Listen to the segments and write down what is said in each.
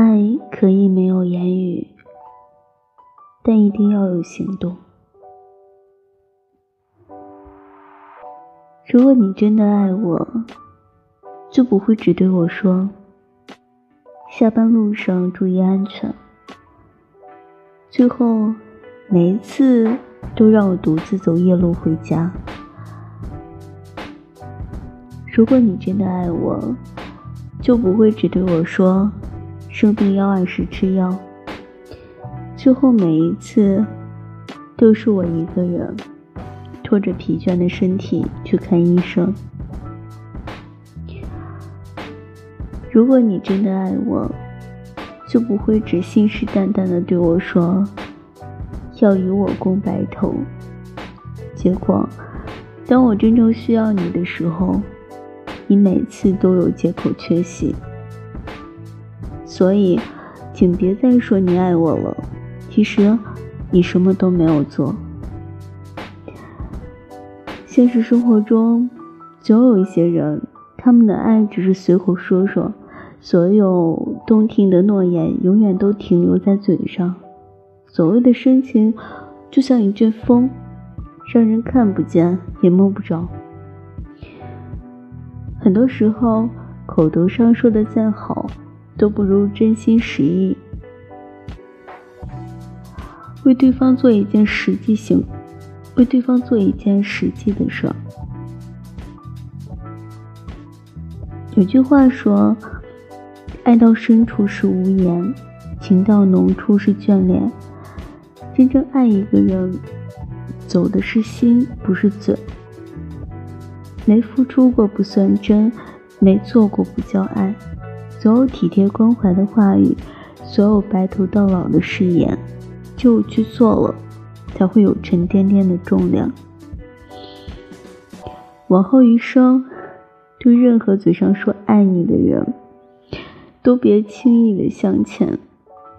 爱可以没有言语，但一定要有行动。如果你真的爱我，就不会只对我说“下班路上注意安全”，最后每一次都让我独自走夜路回家。如果你真的爱我，就不会只对我说“生病要按时吃药”，最后每一次都是我一个人拖着疲倦的身体去看医生。如果你真的爱我，就不会只信誓旦旦的对我说要与我共白头，结果当我真正需要你的时候。你每次都有借口缺席，所以，请别再说你爱我了。其实，你什么都没有做。现实生活中，总有一些人，他们的爱只是随口说说，所有动听的诺言永远都停留在嘴上。所谓的深情，就像一阵风，让人看不见也摸不着。很多时候，口头上说的再好，都不如真心实意。为对方做一件实际行，为对方做一件实际的事。有句话说：“爱到深处是无言，情到浓处是眷恋。”真正爱一个人，走的是心，不是嘴。没付出过不算真，没做过不叫爱。所有体贴关怀的话语，所有白头到老的誓言，就去做了，才会有沉甸甸的重量。往后余生，对任何嘴上说爱你的人，都别轻易的向前，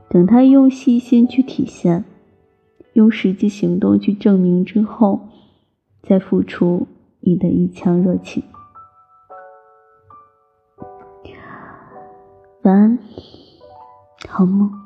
等他用细心去体现，用实际行动去证明之后，再付出。你的一腔热情。晚安，好梦。